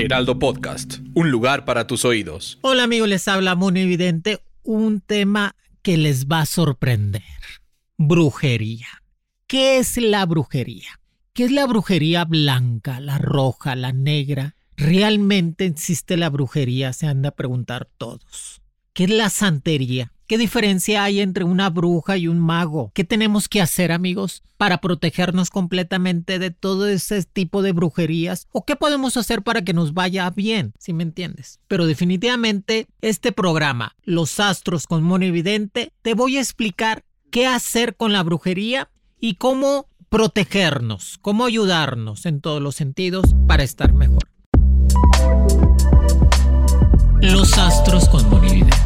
Heraldo Podcast, un lugar para tus oídos. Hola amigos, les habla Mono Evidente, un tema que les va a sorprender. Brujería. ¿Qué es la brujería? ¿Qué es la brujería blanca, la roja, la negra? ¿Realmente existe la brujería? Se han de preguntar todos. ¿Qué es la santería? ¿Qué diferencia hay entre una bruja y un mago? ¿Qué tenemos que hacer, amigos, para protegernos completamente de todo ese tipo de brujerías? ¿O qué podemos hacer para que nos vaya bien? Si me entiendes. Pero definitivamente, este programa, Los Astros con Mono Evidente, te voy a explicar qué hacer con la brujería y cómo protegernos, cómo ayudarnos en todos los sentidos para estar mejor. Los astros con Monividente.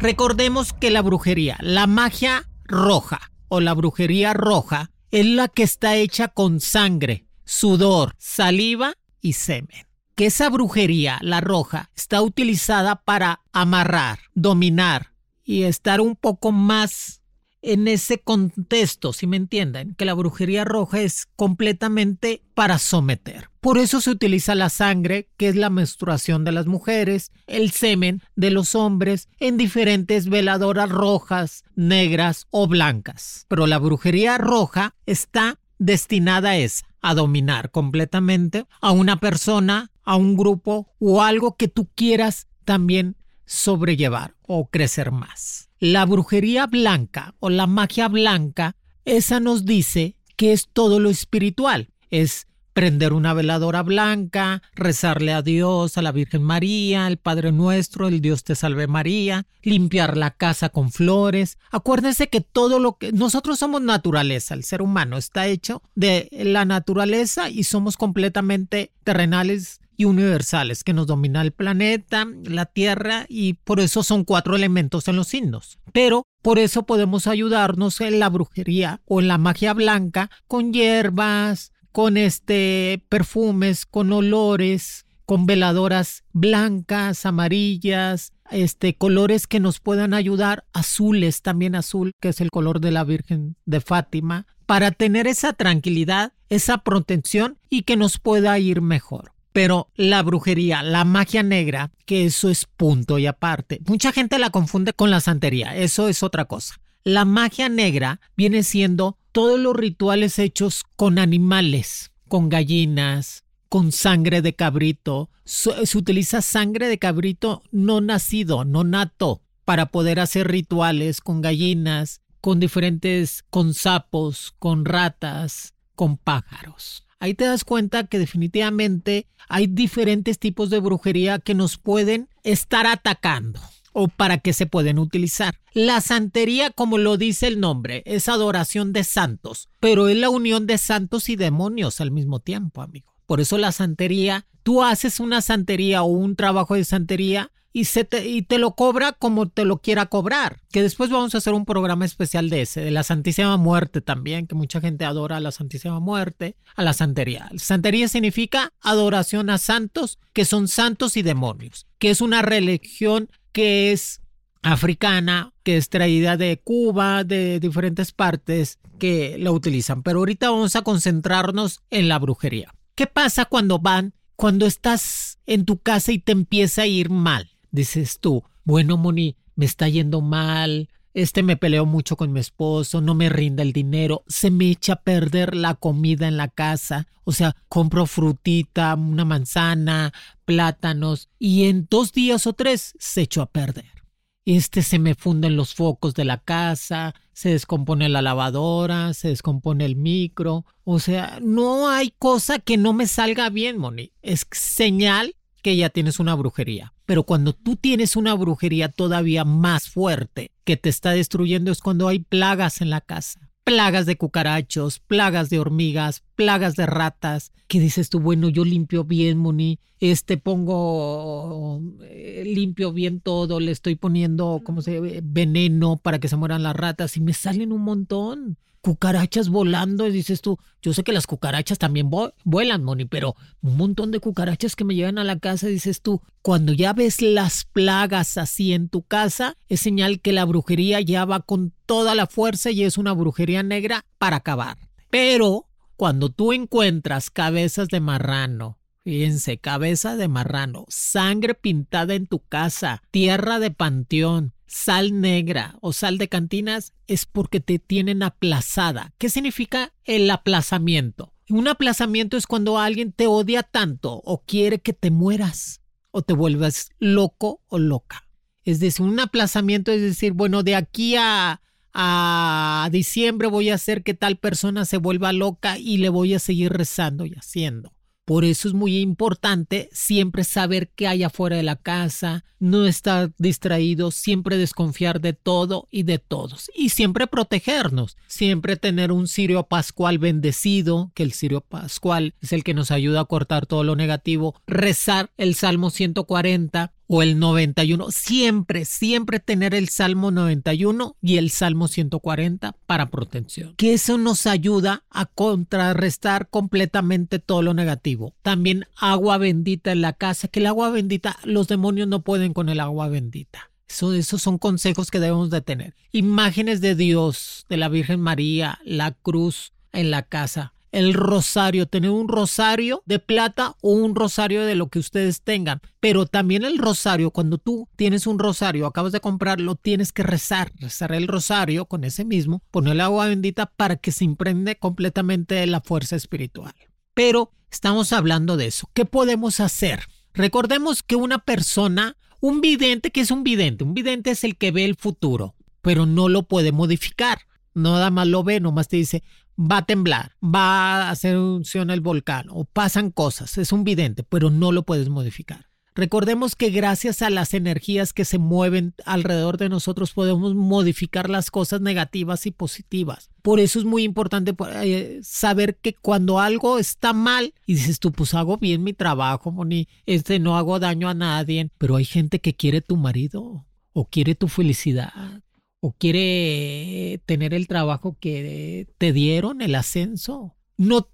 Recordemos que la brujería, la magia roja o la brujería roja es la que está hecha con sangre, sudor, saliva y semen. Que esa brujería, la roja, está utilizada para amarrar, dominar y estar un poco más en ese contexto, si me entienden, que la brujería roja es completamente para someter. Por eso se utiliza la sangre, que es la menstruación de las mujeres, el semen de los hombres, en diferentes veladoras rojas, negras o blancas. Pero la brujería roja está destinada a a dominar completamente a una persona, a un grupo o algo que tú quieras también sobrellevar o crecer más. La brujería blanca o la magia blanca, esa nos dice que es todo lo espiritual, es prender una veladora blanca, rezarle a Dios, a la Virgen María, al Padre Nuestro, el Dios te salve María, limpiar la casa con flores. Acuérdense que todo lo que nosotros somos naturaleza, el ser humano está hecho de la naturaleza y somos completamente terrenales y universales que nos domina el planeta, la tierra y por eso son cuatro elementos en los signos. Pero por eso podemos ayudarnos en la brujería o en la magia blanca con hierbas, con este perfumes, con olores, con veladoras blancas, amarillas, este colores que nos puedan ayudar, azules, también azul, que es el color de la Virgen de Fátima, para tener esa tranquilidad, esa protección y que nos pueda ir mejor. Pero la brujería, la magia negra, que eso es punto y aparte. Mucha gente la confunde con la santería, eso es otra cosa. La magia negra viene siendo todos los rituales hechos con animales, con gallinas, con sangre de cabrito. Se, utiliza sangre de cabrito no nacido, no nato, para poder hacer rituales con gallinas, con diferentes, con sapos, con ratas, con pájaros. Ahí te das cuenta que definitivamente hay diferentes tipos de brujería que nos pueden estar atacando o para qué se pueden utilizar. La santería, como lo dice el nombre, es adoración de santos, pero es la unión de santos y demonios al mismo tiempo, amigo. Por eso la santería, tú haces una santería o un trabajo de santería y, se te, y te lo cobra como te lo quiera cobrar. Que después vamos a hacer un programa especial de ese, de la Santísima Muerte también, que mucha gente adora a la Santísima Muerte, a la santería. santería significa adoración a santos, que son santos y demonios, que es una religión que es africana, que es traída de Cuba, de diferentes partes que la utilizan. Pero ahorita vamos a concentrarnos en la brujería. ¿Qué pasa cuando van, cuando estás en tu casa y te empieza a ir mal? Dices tú, bueno, Moni, me está yendo mal, este me peleó mucho con mi esposo, no me rinda el dinero, se me echa a perder la comida en la casa. O sea, compro frutita, una manzana, plátanos, y en dos días o tres se echó a perder. Este se me funden los focos de la casa, se descompone la lavadora, se descompone el micro. O sea, no hay cosa que no me salga bien, Moni. Es señal que ya tienes una brujería. Pero cuando tú tienes una brujería todavía más fuerte que te está destruyendo es cuando hay plagas en la casa. Plagas de cucarachos, plagas de hormigas, plagas de ratas, que dices tú, bueno, yo limpio bien, Moni, este pongo, eh, limpio bien todo, le estoy poniendo, ¿cómo se veneno para que se mueran las ratas y me salen un montón cucarachas volando y dices tú, yo sé que las cucarachas también vuelan, Moni, pero un montón de cucarachas que me llegan a la casa, dices tú, cuando ya ves las plagas así en tu casa, es señal que la brujería ya va con toda la fuerza y es una brujería negra para acabar. Pero cuando tú encuentras cabezas de marrano, Fíjense, cabeza de marrano, sangre pintada en tu casa, tierra de panteón, sal negra o sal de cantinas es porque te tienen aplazada. ¿Qué significa el aplazamiento? Un aplazamiento es cuando alguien te odia tanto o quiere que te mueras o te vuelvas loco o loca. Es decir, un aplazamiento es decir, bueno, de aquí a, a diciembre voy a hacer que tal persona se vuelva loca y le voy a seguir rezando y haciendo. Por eso es muy importante siempre saber qué hay afuera de la casa, no estar distraído, siempre desconfiar de todo y de todos y siempre protegernos, siempre tener un cirio pascual bendecido, que el cirio pascual es el que nos ayuda a cortar todo lo negativo, rezar el Salmo 140 o el 91. Siempre, siempre tener el Salmo 91 y el Salmo 140 para protección. Que eso nos ayuda a contrarrestar completamente todo lo negativo. También agua bendita en la casa, que el agua bendita, los demonios no pueden con el agua bendita. Eso, esos son consejos que debemos de tener. Imágenes de Dios, de la Virgen María, la cruz en la casa el rosario, tener un rosario de plata o un rosario de lo que ustedes tengan. Pero también el rosario, cuando tú tienes un rosario, acabas de comprarlo, tienes que rezar, rezar el rosario con ese mismo, poner agua bendita para que se imprende completamente la fuerza espiritual. Pero estamos hablando de eso. ¿Qué podemos hacer? Recordemos que una persona, un vidente, que es un vidente? Un vidente es el que ve el futuro, pero no lo puede modificar. Nada más lo ve, nomás te dice, va a temblar, va a hacer erupción el volcán o pasan cosas, es un vidente, pero no lo puedes modificar. Recordemos que gracias a las energías que se mueven alrededor de nosotros podemos modificar las cosas negativas y positivas. Por eso es muy importante eh, saber que cuando algo está mal y dices tú, pues hago bien mi trabajo, Moni, este no hago daño a nadie, pero hay gente que quiere tu marido o quiere tu felicidad o quiere tener el trabajo que te dieron, el ascenso. No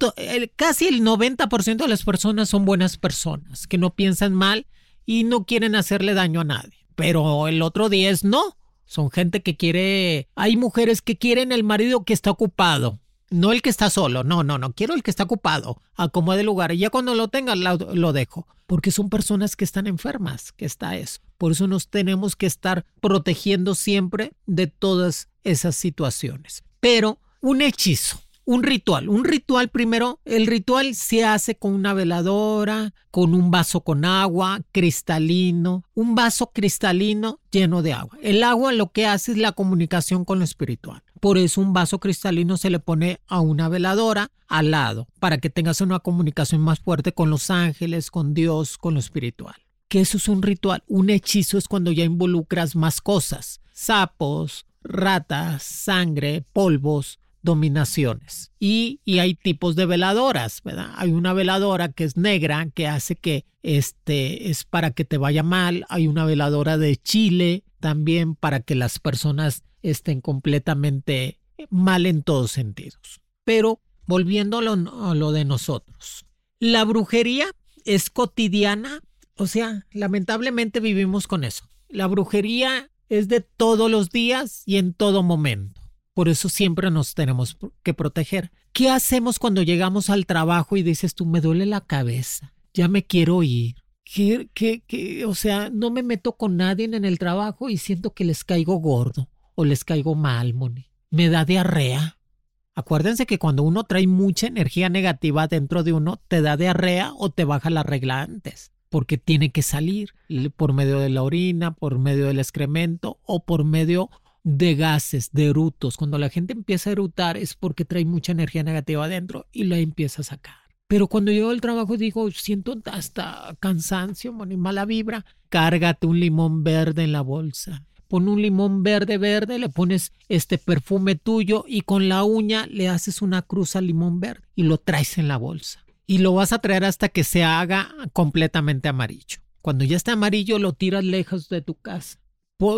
casi el 90% de las personas son buenas personas, que no piensan mal y no quieren hacerle daño a nadie. Pero el otro 10 no. Son gente que quiere... Hay mujeres que quieren el marido que está ocupado. No el que está solo, no, no, no, quiero el que está ocupado, acomode lugar. Y ya cuando lo tenga, lo, dejo. Porque son personas que están enfermas, que está eso. Por eso nos tenemos que estar protegiendo siempre de todas esas situaciones. Pero un hechizo, un ritual. Un ritual primero, el ritual se hace con una veladora, con un vaso con agua cristalino, un vaso cristalino lleno de agua. El agua lo que hace es la comunicación con lo espiritual. Por eso un vaso cristalino se le pone a una veladora al lado, para que tengas una comunicación más fuerte con los ángeles, con Dios, con lo espiritual. Que eso es un ritual. Un hechizo es cuando ya involucras más cosas. Sapos, ratas, sangre, polvos, dominaciones. Y, y, hay tipos de veladoras, ¿verdad? Hay una veladora que es negra, que hace que este es para que te vaya mal. Hay una veladora de Chile también para que las personas estén completamente mal en todos sentidos. Pero volviendo a lo, de nosotros, la brujería es cotidiana, o sea, lamentablemente vivimos con eso. La brujería es de todos los días y en todo momento. Por eso siempre nos tenemos que proteger. ¿Qué hacemos cuando llegamos al trabajo y dices tú, me duele la cabeza, ya me quiero ir? Que, que, o sea, no me meto con nadie en el trabajo y siento que les caigo gordo o les caigo mal, Moni. Me da diarrea. Acuérdense que cuando uno trae mucha energía negativa dentro de uno, te da diarrea o te baja la regla antes, porque tiene que salir por medio de la orina, por medio del excremento o por medio de gases, de erutos. Cuando la gente empieza a erutar es porque trae mucha energía negativa adentro y la empieza a sacar. Pero cuando llego al trabajo digo, siento hasta cansancio, y mala vibra. Cárgate un limón verde en la bolsa. Pon un limón verde verde, le pones este perfume tuyo y con la uña le haces una cruz al limón verde y lo traes en la bolsa. Y lo vas a traer hasta que se haga completamente amarillo. Cuando ya está amarillo lo tiras lejos de tu casa.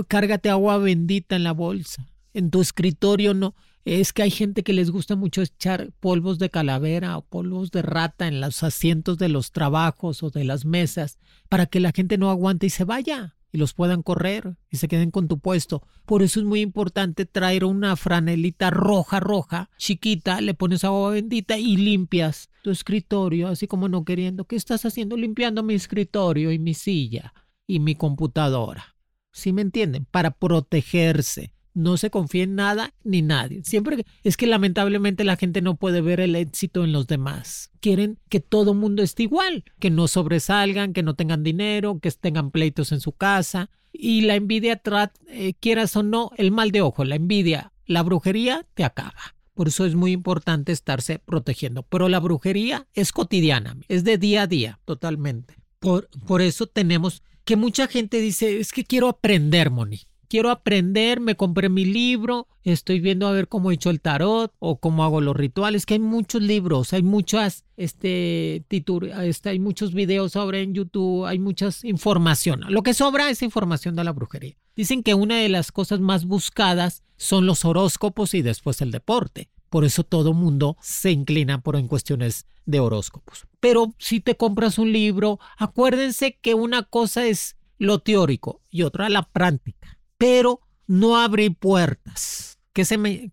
Cárgate agua bendita en la bolsa. En tu escritorio no, es que hay gente que les gusta mucho echar polvos de calavera o polvos de rata en los asientos de los trabajos o de las mesas para que la gente no aguante y se vaya y los puedan correr y se queden con tu puesto. Por eso es muy importante traer una franelita roja, roja, chiquita, le pones agua bendita y limpias tu escritorio, así como no queriendo. ¿Qué estás haciendo limpiando mi escritorio y mi silla y mi computadora? ¿Sí me entienden? Para protegerse no se confía en nada ni nadie. Siempre es que lamentablemente la gente no puede ver el éxito en los demás. Quieren que todo mundo esté igual, que no sobresalgan, que no tengan dinero, que tengan pleitos en su casa. Y la envidia, eh, quieras o no, el mal de ojo, la envidia, la brujería te acaba. Por eso es muy importante estarse protegiendo. Pero la brujería es cotidiana, es de día a día, totalmente. Por, por eso tenemos que mucha gente dice, es que quiero aprender, Moni quiero aprender, me compré mi libro, estoy viendo a ver cómo he hecho el tarot o cómo hago los rituales, que hay muchos libros, hay muchas, este, este, hay muchos videos sobre en YouTube, hay muchas información. Lo que sobra es información de la brujería. Dicen que una de las cosas más buscadas son los horóscopos y después el deporte. Por eso todo mundo se inclina por en cuestiones de horóscopos. Pero si te compras un libro, acuérdense que una cosa es lo teórico y otra la práctica pero no abrir puertas. ¿Qué,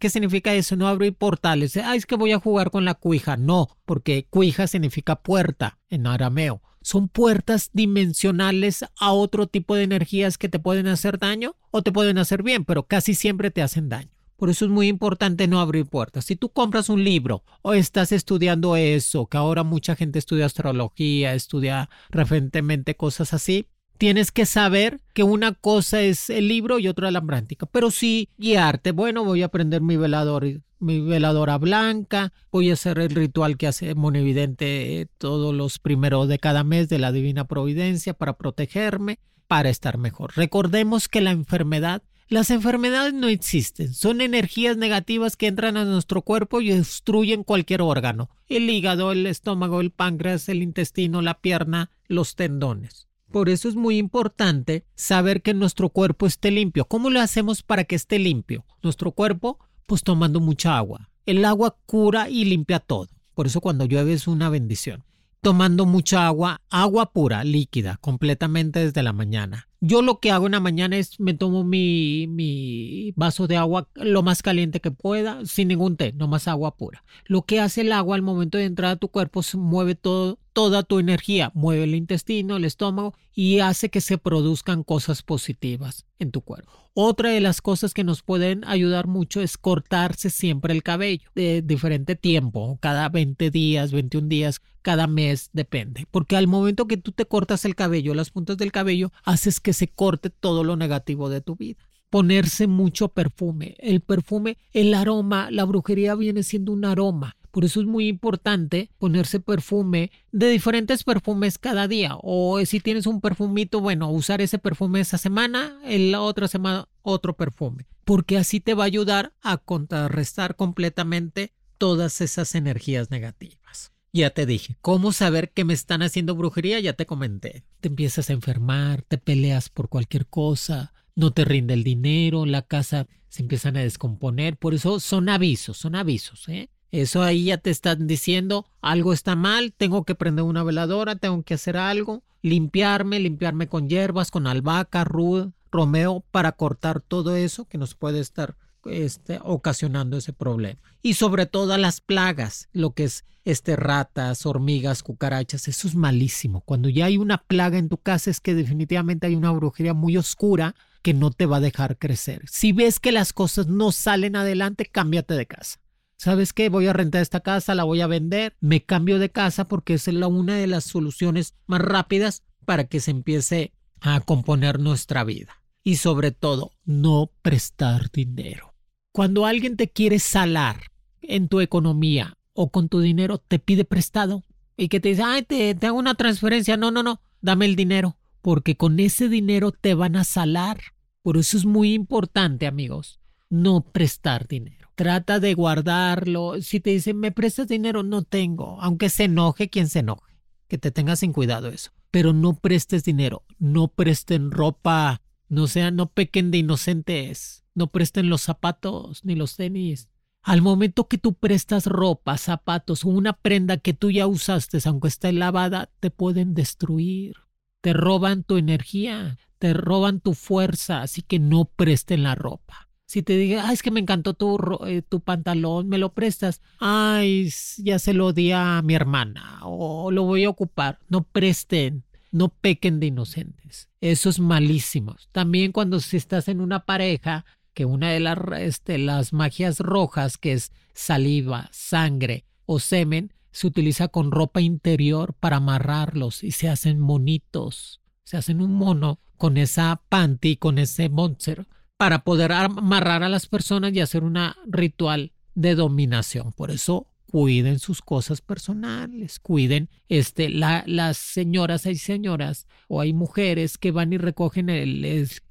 ¿Qué, significa eso? No abrir portales. Ah, es que voy a jugar con la cuija. No, porque cuija significa puerta en arameo. Son puertas dimensionales a otro tipo de energías que te pueden hacer daño o te pueden hacer bien, pero casi siempre te hacen daño. Por eso es muy importante no abrir puertas. Si tú compras un libro o estás estudiando eso, que ahora mucha gente estudia astrología, estudia referentemente cosas así, tienes que saber que una cosa es el libro y otra la práctica, pero sí guiarte. Bueno, voy a aprender mi velador, mi veladora blanca, voy a hacer el ritual que hace Monividente todos los primeros de cada mes de la Divina Providencia para protegerme, para estar mejor. Recordemos que la enfermedad las enfermedades no existen, son energías negativas que entran a nuestro cuerpo y destruyen cualquier órgano, el hígado, el estómago, el páncreas, el intestino, la pierna, los tendones. Por eso es muy importante saber que nuestro cuerpo esté limpio. ¿Cómo lo hacemos para que esté limpio? Nuestro cuerpo, pues tomando mucha agua. El agua cura y limpia todo. Por eso cuando llueve es una bendición. Tomando mucha agua, agua pura, líquida, completamente desde la mañana. Yo lo que hago en la mañana es me tomo mi, mi vaso de agua lo más caliente que pueda, sin ningún té, nomás agua pura. Lo que hace el agua al momento de entrar a tu cuerpo se mueve todo, toda tu energía, mueve el intestino, el estómago y hace que se produzcan cosas positivas en tu cuerpo. Otra de las cosas que nos pueden ayudar mucho es cortarse siempre el cabello de diferente tiempo, cada 20 días, 21 días, cada mes, depende. Porque al momento que tú te cortas el cabello, las puntas del cabello, haces que se corte todo lo negativo de tu vida ponerse mucho perfume. El perfume, el aroma, la brujería viene siendo un aroma. Por eso es muy importante ponerse perfume de diferentes perfumes cada día. O si tienes un perfumito, bueno, usar ese perfume esa semana, en la otra semana otro perfume. Porque así te va a ayudar a contrarrestar completamente todas esas energías negativas. Ya te dije, ¿cómo saber que me están haciendo brujería? Ya te comenté. Te empiezas a enfermar, te peleas por cualquier cosa, no te rinde el dinero, la casa se empiezan a descomponer. Por eso son avisos, son avisos, ¿eh? Eso ahí ya te están diciendo algo está mal, tengo que prender una veladora, tengo que hacer algo, limpiarme, limpiarme con hierbas, con albahaca, rud, romeo, para cortar todo eso que nos puede estar este, ocasionando ese problema. Y sobre todo las plagas, lo que es este, ratas, hormigas, cucarachas, eso es malísimo. Cuando ya hay una plaga en tu casa es que definitivamente hay una brujería muy oscura que no te va a dejar crecer. Si ves que las cosas no salen adelante, cámbiate de casa. ¿Sabes qué? Voy a rentar esta casa, la voy a vender, me cambio de casa porque es la, una de las soluciones más rápidas para que se empiece a componer nuestra vida. Y sobre todo, no prestar dinero. Cuando alguien te quiere salar en tu economía o con tu dinero, te pide prestado, y que te dice, ay, te, te hago una transferencia. No, no, no, dame el dinero, porque con ese dinero te van a salar. Por eso es muy importante, amigos, no prestar dinero. Trata de guardarlo. Si te dicen, me prestas dinero, no tengo. Aunque se enoje quien se enoje. Que te tengas en cuidado eso. Pero no prestes dinero. No presten ropa. No sean, no pequen de inocentes. No presten los zapatos ni los tenis. Al momento que tú prestas ropa, zapatos o una prenda que tú ya usaste, aunque esté lavada, te pueden destruir. Te roban tu energía, te roban tu fuerza, así que no presten la ropa. Si te diga, ay, es que me encantó tu, eh, tu pantalón, me lo prestas. Ay, ya se lo di a mi hermana o lo voy a ocupar. No presten, no pequen de inocentes. Eso es malísimo. También cuando si estás en una pareja, que una de las, este, las magias rojas, que es saliva, sangre o semen, se utiliza con ropa interior para amarrarlos y se hacen monitos. Se hacen un mono con esa panty, con ese monster, para poder amarrar a las personas y hacer un ritual de dominación. Por eso cuiden sus cosas personales, cuiden este, la, las señoras, hay señoras o hay mujeres que van y recogen el,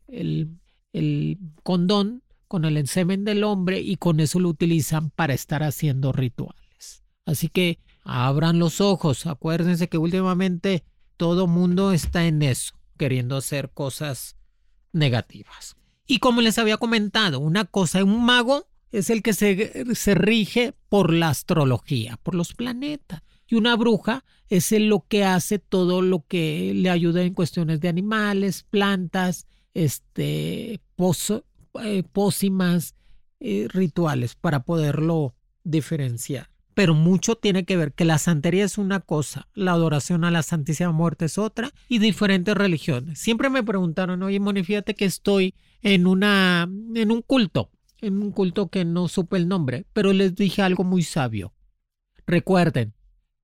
el el condón con el semen del hombre y con eso lo utilizan para estar haciendo rituales. Así que abran los ojos, acuérdense que últimamente todo mundo está en eso, queriendo hacer cosas negativas. Y como les había comentado, una cosa, un mago es el que se, se rige por la astrología, por los planetas. Y una bruja es el lo que hace todo lo que le ayuda en cuestiones de animales, plantas, este, eh, pócimas, eh, rituales para poderlo diferenciar. Pero mucho tiene que ver que la santería es una cosa, la adoración a la Santísima Muerte es otra y diferentes religiones. Siempre me preguntaron, oye, Moni, fíjate que estoy en, una, en un culto, en un culto que no supe el nombre, pero les dije algo muy sabio. Recuerden,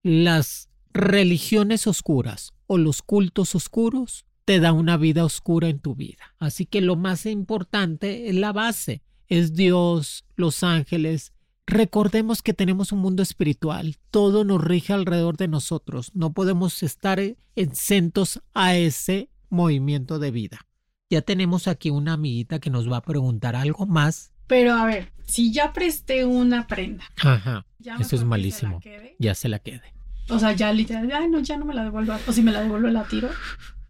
las religiones oscuras o los cultos oscuros te da una vida oscura en tu vida. Así que lo más importante es la base, es Dios, los ángeles. Recordemos que tenemos un mundo espiritual, todo nos rige alrededor de nosotros, no podemos estar exentos a ese movimiento de vida. Ya tenemos aquí una amiguita que nos va a preguntar algo más. Pero a ver, si ya presté una prenda. Ajá. Eso es malísimo. ya se la quede. O sea, ya literal, ay, no, ya no me la devuelvo. O si me la devuelvo, la tiro.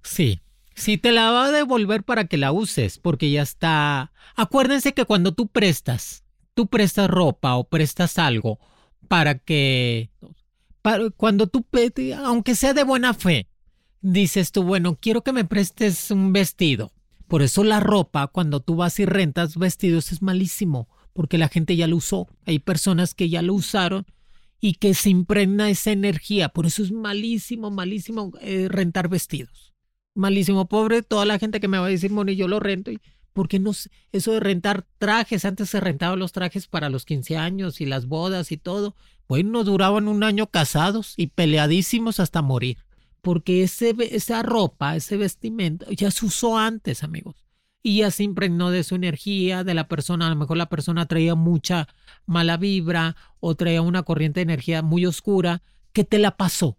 Sí, si te la va a devolver para que la uses, porque ya está. Acuérdense que cuando tú prestas, tú prestas ropa o prestas algo para que. cuando tú, aunque sea de buena fe, dices tú, bueno, quiero que me prestes un vestido. Por eso la ropa, cuando tú vas y rentas vestidos, es malísimo, porque la gente ya lo usó. Hay personas que ya lo usaron y que se impregna esa energía. Por eso es malísimo, malísimo eh, rentar vestidos malísimo, pobre toda la gente que me va a decir, Moni, yo lo rento. Y, porque no eso de rentar trajes, antes se rentaban los trajes para los 15 años y las bodas y todo. Bueno, duraban un año casados y peleadísimos hasta morir. Porque ese, esa ropa, ese vestimenta, ya se usó antes, amigos. Y ya se impregnó de su energía, de la persona. A lo mejor la persona traía mucha mala vibra o traía una corriente de energía muy oscura que te la pasó.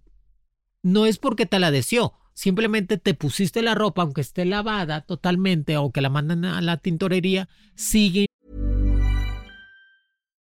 No es porque te la deseó, simplemente te pusiste la ropa, aunque esté lavada totalmente o que la mandan a la tintorería, sigue.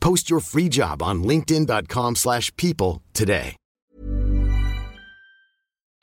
Post your free job on linkedin.com/people slash people today.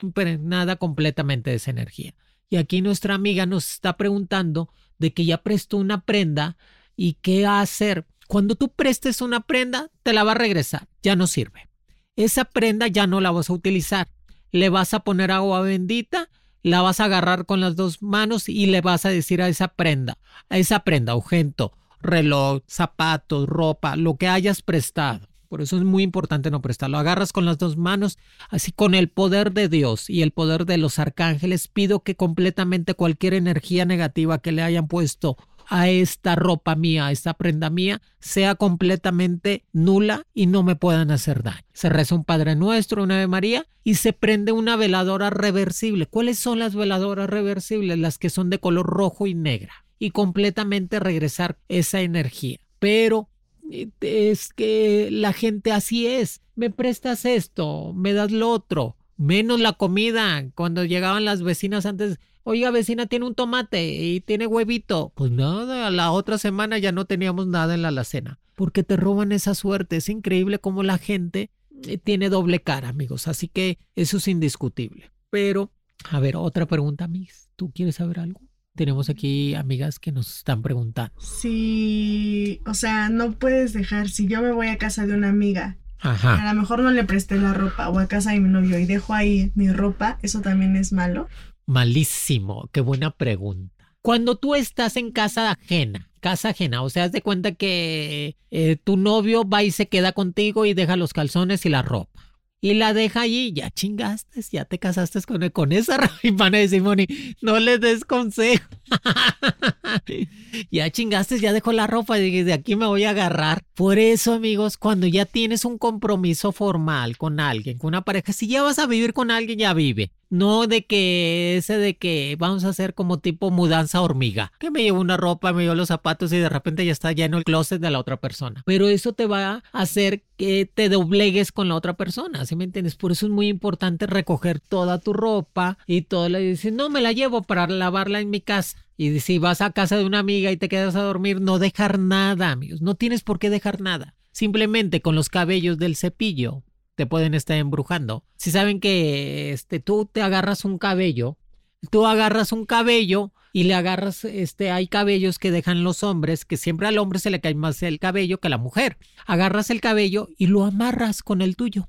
impregnada completamente de esa energía. Y aquí nuestra amiga nos está preguntando de que ya prestó una prenda y qué va a hacer. Cuando tú prestes una prenda, te la va a regresar, ya no sirve. Esa prenda ya no la vas a utilizar. Le vas a poner agua bendita, la vas a agarrar con las dos manos y le vas a decir a esa prenda, a esa prenda, objeto, reloj, zapatos, ropa, lo que hayas prestado. Por eso es muy importante no prestarlo. Agarras con las dos manos, así con el poder de Dios y el poder de los arcángeles, pido que completamente cualquier energía negativa que le hayan puesto a esta ropa mía, a esta prenda mía, sea completamente nula y no me puedan hacer daño. Se reza un Padre Nuestro, una Ave María y se prende una veladora reversible. ¿Cuáles son las veladoras reversibles? Las que son de color rojo y negra y completamente regresar esa energía. Pero eh, es que la gente así es. Me prestas esto, me das lo otro, menos la comida. Cuando llegaban las vecinas antes, oiga vecina, tiene un tomate y tiene huevito. Pues nada, la otra semana ya no teníamos nada en la alacena. Porque te roban esa suerte. Es increíble cómo la gente eh, tiene doble cara, amigos. Así que eso es indiscutible. Pero, a ver, otra pregunta, Miss. ¿Tú quieres saber algo? Tenemos aquí amigas que nos están preguntando. Sí, o sea, no puedes dejar, si yo me voy a casa de una amiga, Ajá. a lo mejor no le presté la ropa o a casa de mi novio y dejo ahí mi ropa, ¿eso también es malo? Malísimo, qué buena pregunta. Cuando tú estás en casa ajena, casa ajena, o sea, haz de cuenta que eh, tu novio va y se queda contigo y deja los calzones y la ropa. Y la deja allí, ya chingaste, ya te casaste con, con esa ropa. Y van a decir, Moni, no le des consejo. ya chingaste, ya dejó la ropa y de aquí me voy a agarrar. Por eso, amigos, cuando ya tienes un compromiso formal con alguien, con una pareja, si ya vas a vivir con alguien, ya vive. No de que ese de que vamos a hacer como tipo mudanza hormiga. Que me llevo una ropa, me llevo los zapatos y de repente ya está lleno el closet de la otra persona. Pero eso te va a hacer que te doblegues con la otra persona, ¿sí me entiendes? Por eso es muy importante recoger toda tu ropa y todo. Le dices, no, me la llevo para lavarla en mi casa. Y si vas a casa de una amiga y te quedas a dormir, no dejar nada, amigos. No tienes por qué dejar nada. Simplemente con los cabellos del cepillo te pueden estar embrujando. Si saben que este, tú te agarras un cabello, tú agarras un cabello y le agarras, este, hay cabellos que dejan los hombres, que siempre al hombre se le cae más el cabello que a la mujer. Agarras el cabello y lo amarras con el tuyo.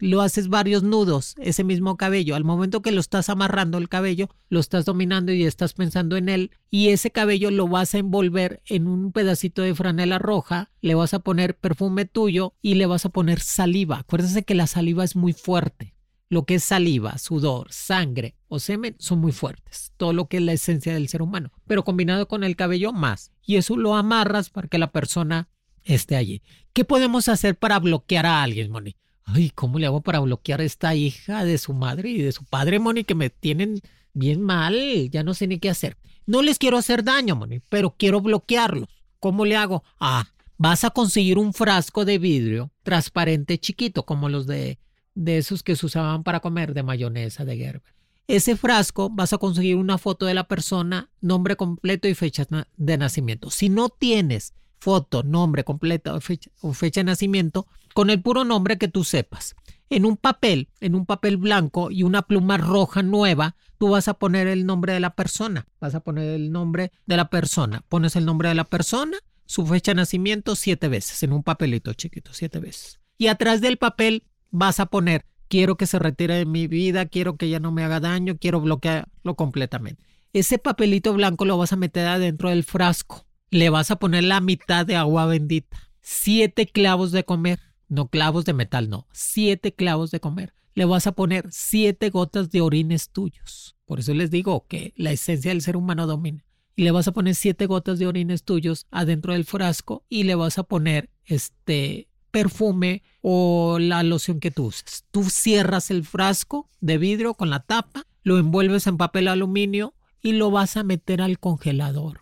Lo haces varios nudos, ese mismo cabello. Al momento que lo estás amarrando el cabello, lo estás dominando y estás pensando en él. Y ese cabello lo vas a envolver en un pedacito de franela roja, le vas a poner perfume tuyo y le vas a poner saliva. Acuérdense que la saliva es muy fuerte. Lo que es saliva, sudor, sangre o semen son muy fuertes. Todo lo que es la esencia del ser humano. Pero combinado con el cabello más. Y eso lo amarras para que la persona esté allí. ¿Qué podemos hacer para bloquear a alguien, Moni? Ay, ¿cómo le hago para bloquear a esta hija de su madre y de su padre, Moni, que me tienen bien mal? Ya no sé ni qué hacer. No les quiero hacer daño, Moni, pero quiero bloquearlos. ¿Cómo le hago? Ah, vas a conseguir un frasco de vidrio transparente chiquito, como los de, de esos que se usaban para comer de mayonesa de Gerber. Ese frasco vas a conseguir una foto de la persona, nombre completo y fecha de nacimiento. Si no tienes foto, nombre completo o fecha, o fecha de nacimiento, con el puro nombre que tú sepas. En un papel, en un papel blanco y una pluma roja nueva, tú vas a poner el nombre de la persona. Vas a poner el nombre de la persona. Pones el nombre de la persona, su fecha de nacimiento siete veces, en un papelito chiquito, siete veces. Y atrás del papel vas a poner, quiero que se retire de mi vida, quiero que ya no me haga daño, quiero bloquearlo completamente. Ese papelito blanco lo vas a meter adentro del frasco. Le vas a poner la mitad de agua bendita. Siete clavos de comer no clavos de metal, no, siete clavos de comer. Le vas a poner siete gotas de orines tuyos. Por eso les digo que la esencia del ser humano domina. Y le vas a poner siete gotas de orines tuyos adentro del frasco y le vas a poner este perfume o la loción que tú uses. Tú cierras el frasco de vidrio con la tapa, lo envuelves en papel aluminio y lo vas a meter al congelador,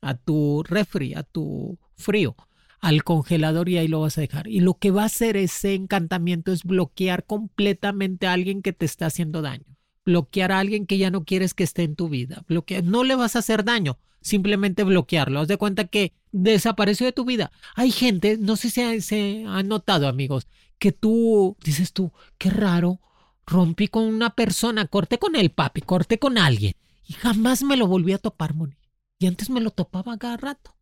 a tu refri, a tu frío, al congelador y ahí lo vas a dejar. Y lo que va a hacer ese encantamiento es bloquear completamente a alguien que te está haciendo daño. Bloquear a alguien que ya no quieres que esté en tu vida. Bloquear. No le vas a hacer daño, simplemente bloquearlo. Haz de cuenta que desapareció de tu vida. Hay gente, no sé si se han notado, amigos, que tú dices tú, qué raro, rompí con una persona, corté con el papi, corté con alguien y jamás me lo volví a topar, Moni. Y antes me lo topaba cada rato.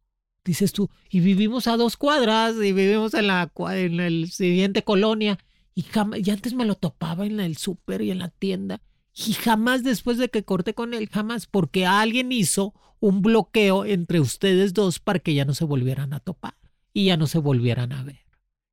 Dices tú, y vivimos a dos cuadras y vivimos en la en el siguiente colonia y, jamás, y antes me lo topaba en el súper y en la tienda y jamás después de que corté con él, jamás, porque alguien hizo un bloqueo entre ustedes dos para que ya no se volvieran a topar y ya no se volvieran a ver.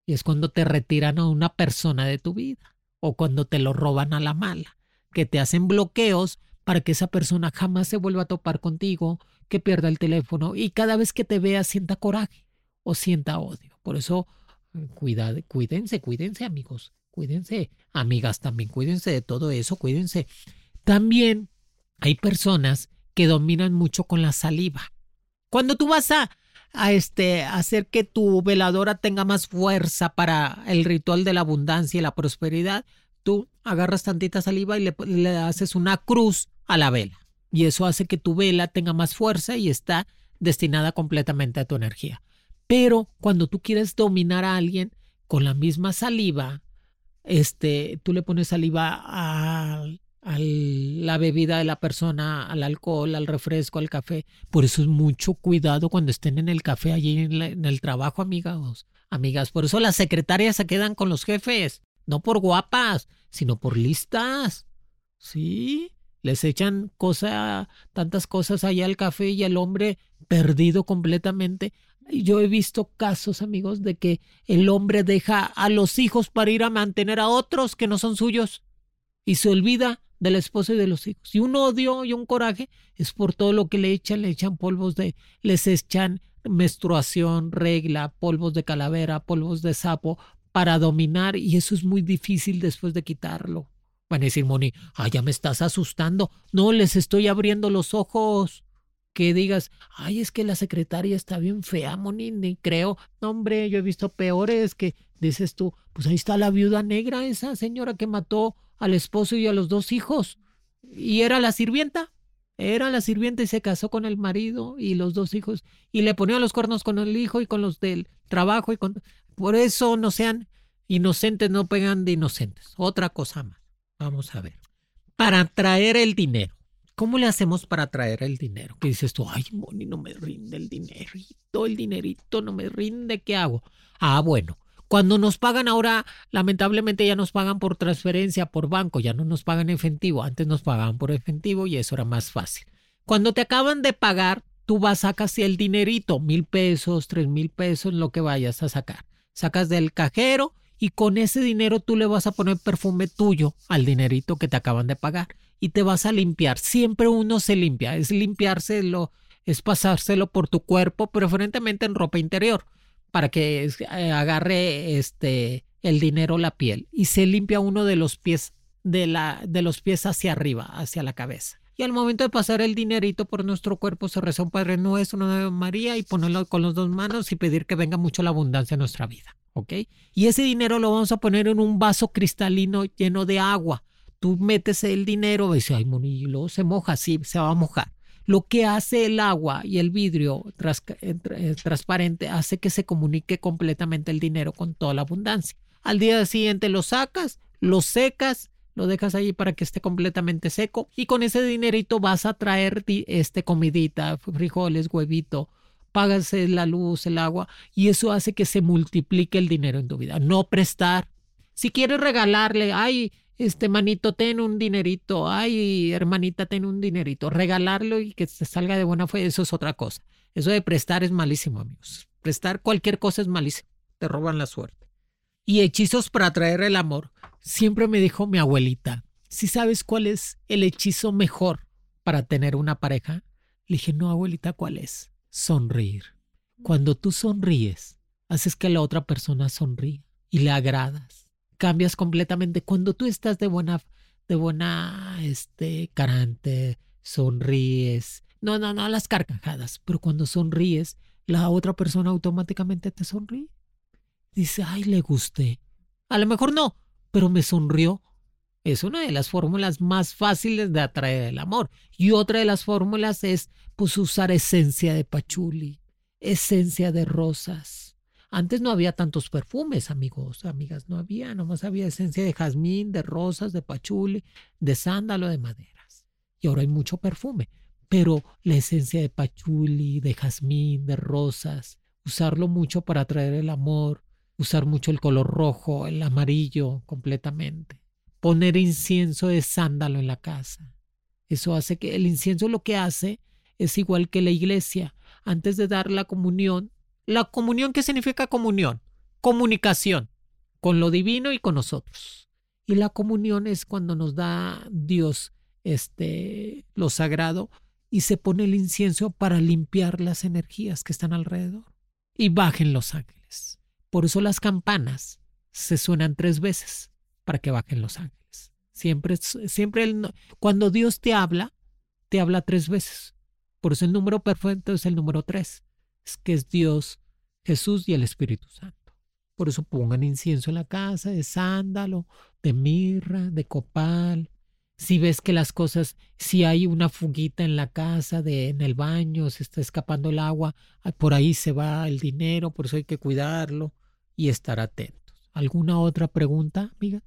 Y es cuando te retiran a una persona de tu vida o cuando te lo roban a la mala, que te hacen bloqueos para que esa persona jamás se vuelva a topar contigo, que pierda el teléfono y cada vez que te vea sienta coraje o sienta odio. Por eso, cuida, cuídense, cuídense amigos, cuídense amigas también, cuídense de todo eso, cuídense. También hay personas que dominan mucho con la saliva. Cuando tú vas a, este, hacer que tu veladora tenga más fuerza para el ritual de la abundancia y la prosperidad, tú agarras tantita saliva y le haces una cruz a la vela. Y eso hace que tu vela tenga más fuerza y está destinada completamente a tu energía. Pero cuando tú quieres dominar a alguien con la misma saliva, este, tú le pones saliva al a la bebida de la persona, al alcohol, al refresco, al café. Por eso es mucho cuidado cuando estén en el café allí en, el trabajo, amigas. Amigas, por eso las secretarias se quedan con los jefes, no por guapas, sino por listas. ¿Sí? Les echan cosa, tantas cosas allá al café y el hombre perdido completamente. Yo he visto casos, amigos, de que el hombre deja a los hijos para ir a mantener a otros que no son suyos y se olvida del esposo y de los hijos. Y un odio y un coraje es por todo lo que le echan, le echan polvos de, les echan menstruación, regla, polvos de calavera, polvos de sapo para dominar y eso es muy difícil después de quitarlo. Van a decir, Moni, ah, ya me estás asustando. No, les estoy abriendo los ojos. Que digas, ay, es que la secretaria está bien fea, Moni, ni creo. No, hombre, yo he visto peores que dices tú, pues ahí está la viuda negra, esa señora que mató al esposo y a los dos hijos. Y era la sirvienta. Era la sirvienta y se casó con el marido y los dos hijos. Y le ponía los cuernos con el hijo y con los del trabajo. y con... Por eso no sean inocentes, no pegan de inocentes. Otra cosa más. Vamos a ver. Para traer el dinero. ¿Cómo le hacemos para traer el dinero? Que dices tú, ay, Moni, no me rinde el dinerito, el dinerito no me rinde, ¿qué hago? Ah, bueno, cuando nos pagan ahora, lamentablemente ya nos pagan por transferencia, por banco, ya no nos pagan efectivo. Antes nos pagaban por efectivo y eso era más fácil. Cuando te acaban de pagar, tú vas, a casi el dinerito, mil pesos, tres mil pesos, lo que vayas a sacar. Sacas del cajero y con ese dinero tú le vas a poner perfume tuyo al dinerito que te acaban de pagar y te vas a limpiar. Siempre uno se limpia, es limpiárselo, es pasárselo por tu cuerpo, preferentemente en ropa interior para que eh, agarre este el dinero la piel y se limpia uno de los pies de la de los pies hacia arriba, hacia la cabeza. Y al momento de pasar el dinerito por nuestro cuerpo se reza un Padre Nuestro, una María y ponerlo con las dos manos y pedir que venga mucho la abundancia a nuestra vida, ¿ok? Y ese dinero lo vamos a poner en un vaso cristalino lleno de agua. Tú metes el dinero y dices, ay, monillo, se moja, sí, se va a mojar. Lo que hace el agua y el vidrio eh, eh, transparente hace que se comunique completamente el dinero con toda la abundancia. Al día siguiente lo sacas, lo secas, lo dejas ahí para que esté completamente seco y con ese dinerito vas a traer este comidita, frijoles, huevito, pagas la luz, el agua y eso hace que se multiplique el dinero en tu vida. No prestar. Si quieres regalarle, ay, este manito, ten un dinerito, ay, hermanita, ten un dinerito, regalarlo y que se salga de buena fe, eso es otra cosa. Eso de prestar es malísimo, amigos. Prestar cualquier cosa es malísimo, te roban la suerte. Y hechizos para atraer el amor. Siempre me dijo mi abuelita, si sabes cuál es el hechizo mejor para tener una pareja, le dije, no, abuelita, ¿cuál es? Sonreír. Cuando tú sonríes, haces que la otra persona sonríe y le agradas. Cambias completamente. Cuando tú estás de buena, de buena, este, carante, sonríes. No, no, no las carcajadas, pero cuando sonríes, la otra persona automáticamente te sonríe. Dice, ay, le gusté. A lo mejor no, pero me sonrió. Es una de las fórmulas más fáciles de atraer el amor. Y otra de las fórmulas es, pues, usar esencia de pachuli, esencia de rosas. Antes no había tantos perfumes, amigos, amigas, no había, nomás había esencia de jazmín, de rosas, de pachuli, de sándalo, de maderas. Y ahora hay mucho perfume, pero la esencia de pachuli, de jazmín, de rosas, usarlo mucho para atraer el amor, usar mucho el color rojo, el amarillo completamente. Poner incienso de sándalo en la casa. Eso hace que el incienso lo que hace es igual que la iglesia. Antes de dar la comunión, la comunión, ¿qué significa comunión? Comunicación con lo divino y con nosotros. Y la comunión es cuando nos da Dios este lo sagrado y se pone el incienso para limpiar las energías que están alrededor y bajen los ángeles. Por eso las campanas se suenan tres veces para que bajen los ángeles. Siempre, siempre cuando Dios te habla, te habla tres veces. Por eso el número perfecto es el número tres. Es que es Dios, Jesús y el Espíritu Santo. Por eso pongan incienso en la casa de sándalo, de mirra, de copal, si ves que las cosas, si hay una fuguita en la casa, de, en el baño, se está escapando el agua, ah, por ahí se va el dinero, por eso hay que cuidarlo y estar atentos. ¿Alguna otra pregunta, amiga?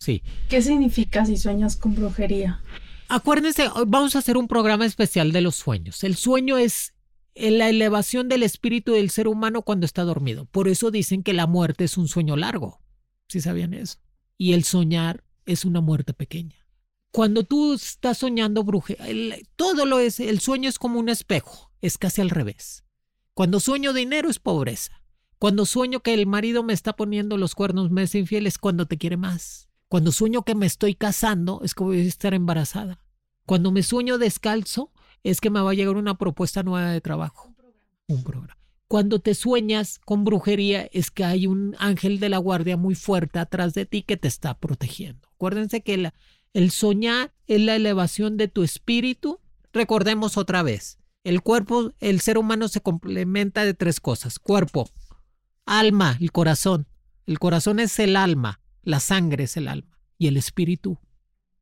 Sí. ¿Qué significa si sueñas con brujería? Acuérdense, vamos a hacer un programa especial de los sueños. El sueño es la elevación del espíritu del ser humano cuando está dormido. Por eso dicen que la muerte es un sueño largo. ¿Sí sabían eso? Y el soñar es una muerte pequeña. Cuando tú estás soñando brujería, todo lo es, el sueño es como un espejo, es casi al revés. Cuando sueño dinero es pobreza. Cuando sueño que el marido me está poniendo los cuernos, me es infiel, es cuando te quiere más. Cuando sueño que me estoy casando, es que voy a estar embarazada. Cuando me sueño descalzo, es que me va a llegar una propuesta nueva de trabajo. Un programa. Cuando te sueñas con brujería, es que hay un ángel de la guardia muy fuerte atrás de ti que te está protegiendo. Acuérdense que la, el soñar es la elevación de tu espíritu. Recordemos otra vez, el cuerpo, el ser humano se complementa de tres cosas. Cuerpo, alma, el corazón. El corazón es el alma, la sangre es el alma y el espíritu,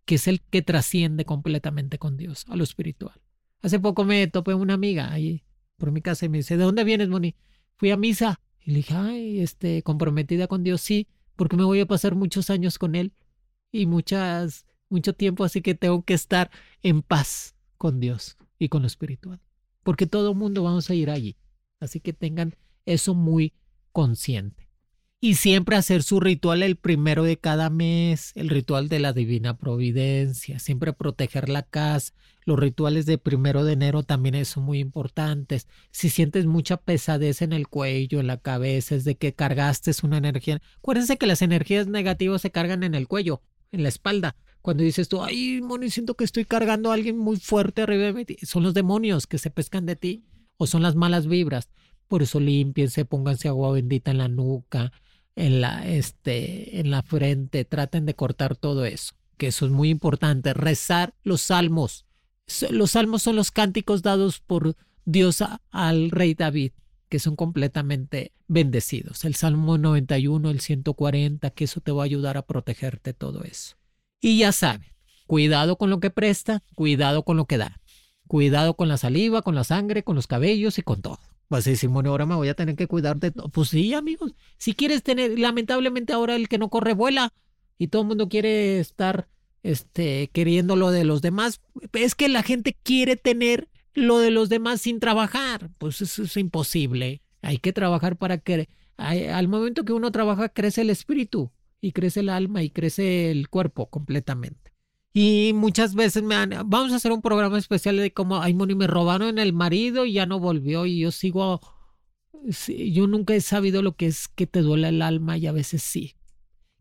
que es el que trasciende completamente con Dios, a lo espiritual. Hace poco me topé una amiga ahí por mi casa y me dice, ¿de dónde vienes, Moni? Fui a misa. Y le dije, ay, este, comprometida con Dios, sí, porque me voy a pasar muchos años con Él y muchas mucho tiempo, así que tengo que estar en paz con Dios y con lo espiritual, porque todo el mundo vamos a ir allí. Así que tengan eso muy consciente. Y siempre hacer su ritual el primero de cada mes, el ritual de la divina providencia, siempre proteger la casa. Los rituales de primero de enero también son muy importantes. Si sientes mucha pesadez en el cuello, en la cabeza, es de que cargaste una energía. Acuérdense que las energías negativas se cargan en el cuello, en la espalda. Cuando dices tú, ay, Moni, siento que estoy cargando a alguien muy fuerte arriba de mí, son los demonios que se pescan de ti o son las malas vibras. Por eso limpiense, pónganse agua bendita en la nuca, en la, este, en la frente, traten de cortar todo eso, que eso es muy importante. Rezar los salmos. Los salmos son los cánticos dados por Dios al rey David, que son completamente bendecidos. El Salmo 91, el 140, que eso te va a ayudar a protegerte todo eso. Y ya saben, cuidado con lo que presta, cuidado con lo que da. Cuidado con la saliva, con la sangre, con los cabellos y con todo. Vas a decir, bueno, ahora me voy a tener que cuidar de. Pues sí, amigos. Si quieres tener, lamentablemente ahora el que no corre vuela y todo el mundo quiere estar este, queriendo lo de los demás. Es que la gente quiere tener lo de los demás sin trabajar. Pues eso es imposible. Hay que trabajar para que al momento que uno trabaja crece el espíritu y crece el alma y crece el cuerpo completamente. Y muchas veces me han, vamos a hacer un programa especial de cómo, ay, Moni, me robaron el marido y ya no volvió y yo sigo, yo nunca he sabido lo que es que te duele el alma y a veces sí.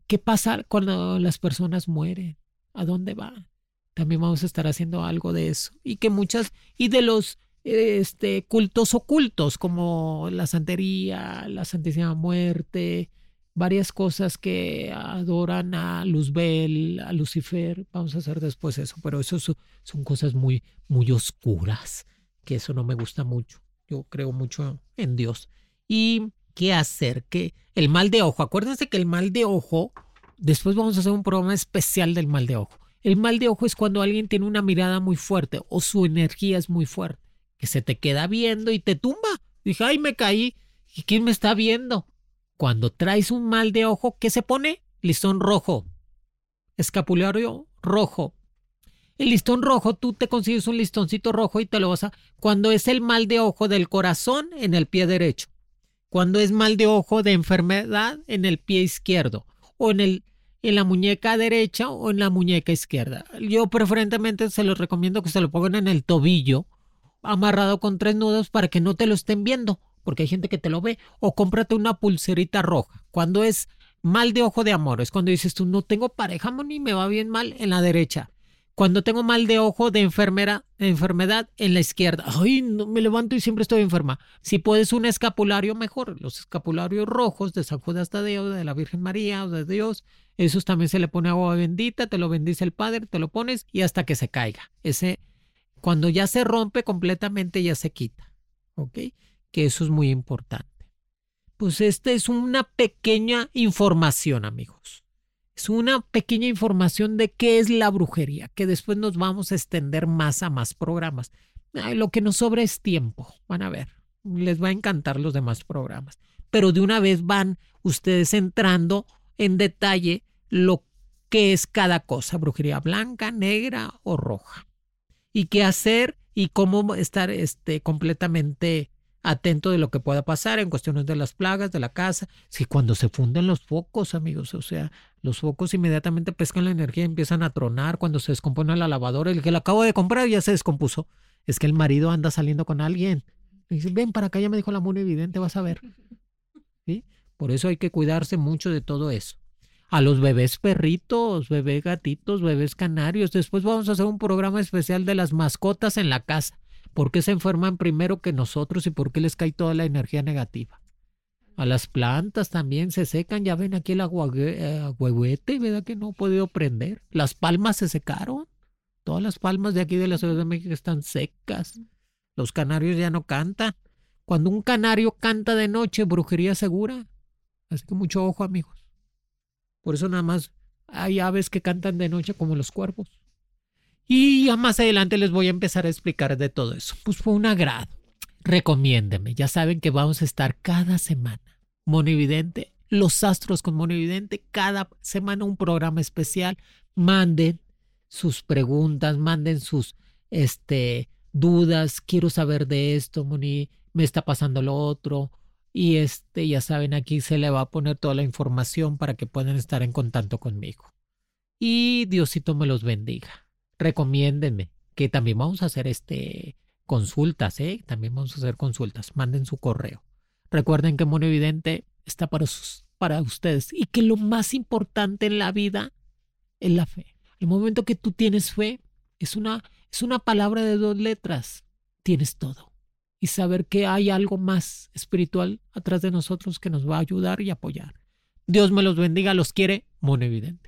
¿Qué pasa cuando las personas mueren? ¿A dónde van? También vamos a estar haciendo algo de eso. Y que muchas, y de los este, cultos ocultos como la santería, la Santísima Muerte, varias cosas que adoran a Luzbel, a Lucifer. Vamos a hacer después eso, pero eso son cosas muy, muy oscuras, que eso no me gusta mucho. Yo creo mucho en Dios. ¿Y qué hacer? Que el mal de ojo, acuérdense que el mal de ojo, después vamos a hacer un programa especial del mal de ojo. El mal de ojo es cuando alguien tiene una mirada muy fuerte o su energía es muy fuerte, que se te queda viendo y te tumba. Dije, ay, me caí. ¿Y quién me está viendo? Cuando traes un mal de ojo, ¿qué se pone? Listón rojo. Escapulario rojo. El listón rojo, tú te consigues un listoncito rojo y te lo vas a... Cuando es el mal de ojo del corazón, en el pie derecho. Cuando es mal de ojo de enfermedad, en el pie izquierdo. O en, el, en la muñeca derecha o en la muñeca izquierda. Yo preferentemente se los recomiendo que se lo pongan en el tobillo, amarrado con tres nudos para que no te lo estén viendo porque hay gente que te lo ve, o cómprate una pulserita roja. Cuando es mal de ojo de amor, es cuando dices tú, no tengo pareja, ni me va bien mal en la derecha. Cuando tengo mal de ojo de enfermera, enfermedad en la izquierda, ay, no, me levanto y siempre estoy enferma. Si puedes un escapulario, mejor. Los escapularios rojos de San Judas Tadeo, de la Virgen María o de Dios, esos también se le pone agua bendita, te lo bendice el Padre, te lo pones y hasta que se caiga. Ese, cuando ya se rompe completamente, ya se quita. ¿Ok? Que eso es muy importante. Pues esta es una pequeña información, amigos. Es una pequeña información de qué es la brujería, que después nos vamos a extender más a más programas. lo que nos sobra es tiempo. Van a ver, les va a encantar los demás programas. Pero de una vez van ustedes entrando en detalle lo que es cada cosa, brujería blanca, negra o roja. Y qué hacer y cómo estar este, completamente atento de lo que pueda pasar en cuestiones de las plagas de la casa. Si cuando se funden los focos, amigos, o sea, los focos inmediatamente pescan la energía y empiezan a tronar cuando se descompone la lavadora. El que la acabo de comprar ya se descompuso. Es que el marido anda saliendo con alguien. Ven para acá, ya me dijo la muy evidente, vas a ver. ¿Sí? Por eso hay que cuidarse mucho de todo eso. A los bebés perritos, bebés gatitos, bebés canarios. Después vamos a hacer un programa especial de las mascotas en la casa ¿Por qué se enferman primero que nosotros y por qué les cae toda la energía negativa? A las plantas también se secan, ya ven aquí el agüehuete, ¿verdad que no he podido prender? Las palmas se secaron. Todas las palmas de aquí de la Ciudad de México están secas. Los canarios ya no cantan. Cuando un canario canta de noche, brujería segura. Así que mucho ojo, amigos. Por eso nada más hay aves que cantan de noche como los cuervos. Y ya más adelante les voy a empezar a explicar de todo eso. Pues fue un agrado. Recomiéndeme. Ya saben que vamos a estar cada semana. Monividente, los astros con Monividente, cada semana un programa especial. Manden sus preguntas, manden sus este, dudas. Quiero saber de esto, Moni. Me está pasando lo otro. Y este, ya saben, aquí se le va a poner toda la información para que puedan estar en contacto conmigo. Y Diosito me los bendiga recomiéndenme, que también vamos a hacer este consultas, ¿eh? También vamos a hacer consultas. Manden su correo. Recuerden que Mono Evidente está para, sus, para ustedes y que lo más importante en la vida es la fe. El momento que tú tienes fe es una, es una palabra de dos letras. Tienes todo. Y saber que hay algo más espiritual atrás de nosotros que nos va a ayudar y apoyar. Dios me los bendiga, los quiere, Mono Evidente.